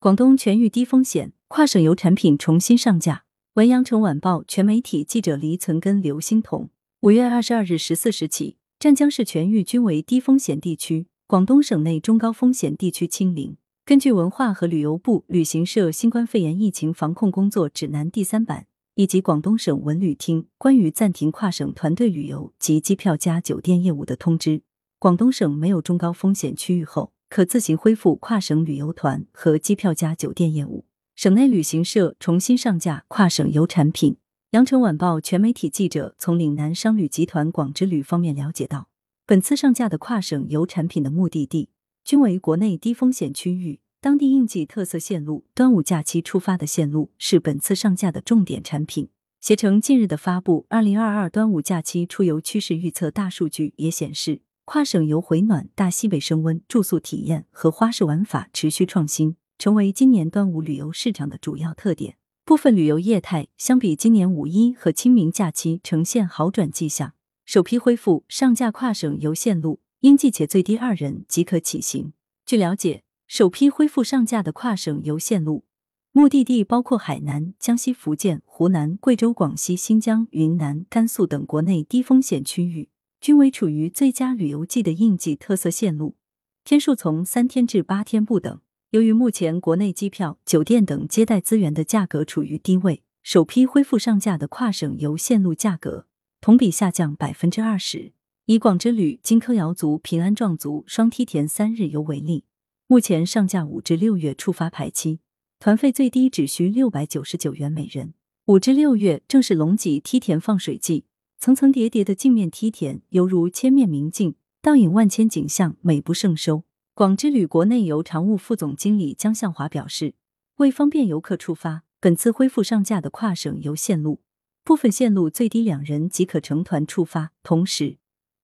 广东全域低风险，跨省油产品重新上架。文阳城晚报全媒体记者黎存根、刘欣彤。五月二十二日十四时起，湛江市全域均为低风险地区，广东省内中高风险地区清零。根据文化和旅游部、旅行社新冠肺炎疫情防控工作指南第三版以及广东省文旅厅关于暂停跨省团队旅游及机票加酒店业务的通知，广东省没有中高风险区域后。可自行恢复跨省旅游团和机票加酒店业务。省内旅行社重新上架跨省游产品。羊城晚报全媒体记者从岭南商旅集团广之旅方面了解到，本次上架的跨省游产品的目的地均为国内低风险区域，当地应季特色线路、端午假期出发的线路是本次上架的重点产品。携程近日的发布《二零二二端午假期出游趋势预测》大数据也显示。跨省游回暖、大西北升温、住宿体验和花式玩法持续创新，成为今年端午旅游市场的主要特点。部分旅游业态相比今年五一和清明假期呈现好转迹象。首批恢复上架跨省游线路，应季且最低二人即可起行。据了解，首批恢复上架的跨省游线路目的地包括海南、江西、福建、湖南、贵州、广西、新疆、云南、甘肃等国内低风险区域。均为处于最佳旅游季的应季特色线路，天数从三天至八天不等。由于目前国内机票、酒店等接待资源的价格处于低位，首批恢复上架的跨省游线路价格同比下降百分之二十。以广之旅金坑瑶族、平安壮族双梯田三日游为例，目前上架五至六月出发排期，团费最低只需六百九十九元每人。五至六月正是龙脊梯田放水季。层层叠叠的镜面梯田，犹如千面明镜，倒影万千景象，美不胜收。广之旅国内游常务副总经理江向华表示，为方便游客出发，本次恢复上架的跨省游线路，部分线路最低两人即可成团出发。同时，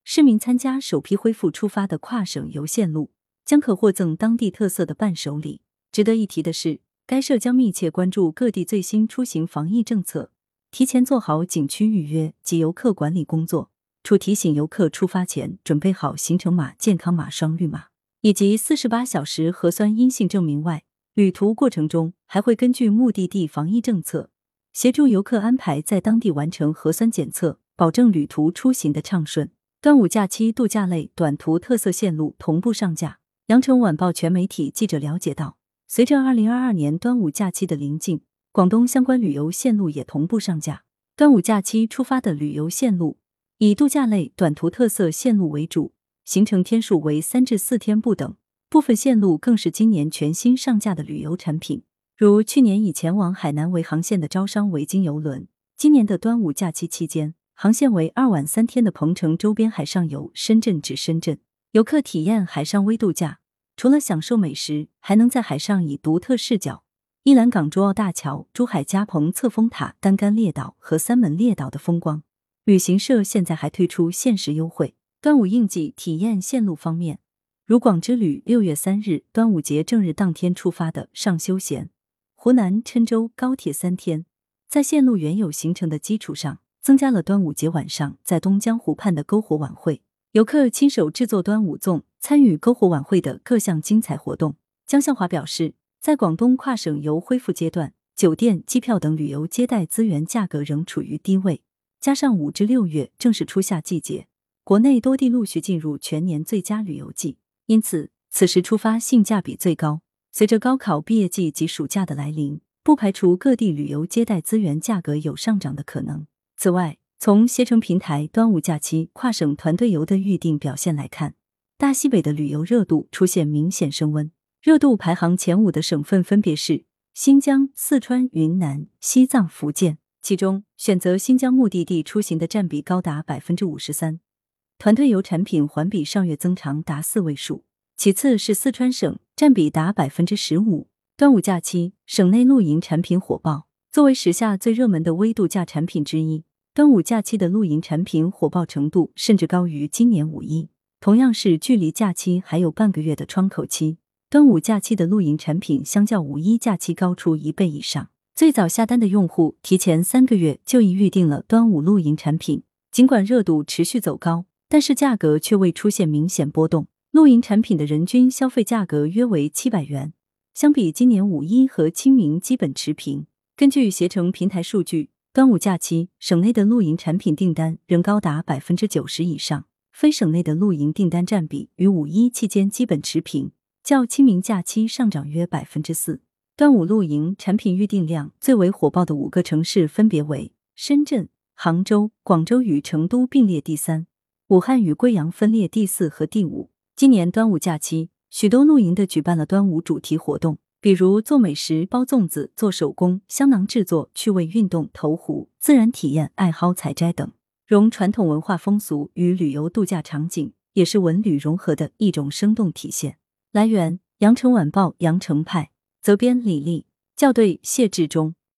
市民参加首批恢复出发的跨省游线路，将可获赠当地特色的伴手礼。值得一提的是，该社将密切关注各地最新出行防疫政策。提前做好景区预约及游客管理工作，除提醒游客出发前准备好行程码、健康码、双绿码以及四十八小时核酸阴性证明外，旅途过程中还会根据目的地防疫政策，协助游客安排在当地完成核酸检测，保证旅途出行的畅顺。端午假期度假类短途特色线路同步上架。羊城晚报全媒体记者了解到，随着二零二二年端午假期的临近。广东相关旅游线路也同步上架。端午假期出发的旅游线路以度假类短途特色线路为主，行程天数为三至四天不等。部分线路更是今年全新上架的旅游产品，如去年以前往海南为航线的招商维京游轮，今年的端午假期期间航线为二晚三天的鹏城周边海上游深圳至深圳，游客体验海上微度假，除了享受美食，还能在海上以独特视角。一兰港珠澳大桥、珠海嘉鹏侧峰塔、单杆列岛和三门列岛的风光，旅行社现在还推出限时优惠。端午应季体验线路方面，如广之旅六月三日端午节正日当天出发的上休闲湖南郴州高铁三天，在线路原有行程的基础上，增加了端午节晚上在东江湖畔的篝火晚会，游客亲手制作端午粽，参与篝火晚会的各项精彩活动。江向华表示。在广东跨省游恢复阶段，酒店、机票等旅游接待资源价格仍处于低位，加上五至六月正是初夏季节，国内多地陆续进入全年最佳旅游季，因此此时出发性价比最高。随着高考毕业季及暑假的来临，不排除各地旅游接待资源价格有上涨的可能。此外，从携程平台端午假期跨省团队游的预订表现来看，大西北的旅游热度出现明显升温。热度排行前五的省份分别是新疆、四川、云南、西藏、福建，其中选择新疆目的地出行的占比高达百分之五十三，团队游产品环比上月增长达四位数。其次是四川省，占比达百分之十五。端午假期，省内露营产品火爆，作为时下最热门的微度假产品之一，端午假期的露营产品火爆程度甚至高于今年五一。同样是距离假期还有半个月的窗口期。端午假期的露营产品相较五一假期高出一倍以上，最早下单的用户提前三个月就已预定了端午露营产品。尽管热度持续走高，但是价格却未出现明显波动。露营产品的人均消费价格约为七百元，相比今年五一和清明基本持平。根据携程平台数据，端午假期省内的露营产品订单仍高达百分之九十以上，非省内的露营订单占比与五一期间基本持平，较清明假期上涨约百分之四。端午露营产品预订量最为火爆的五个城市分别为深圳、杭州、广州与成都并列第三，武汉与贵阳分列第四和第五。今年端午假期，许多露营的举办了端午主题活动，比如做美食、包粽子、做手工、香囊制作、趣味运动、投壶、自然体验、爱好采摘等，融传统文化风俗与旅游度假场景，也是文旅融合的一种生动体现。来源：羊城晚报羊城派，责编李丽，校对谢志忠。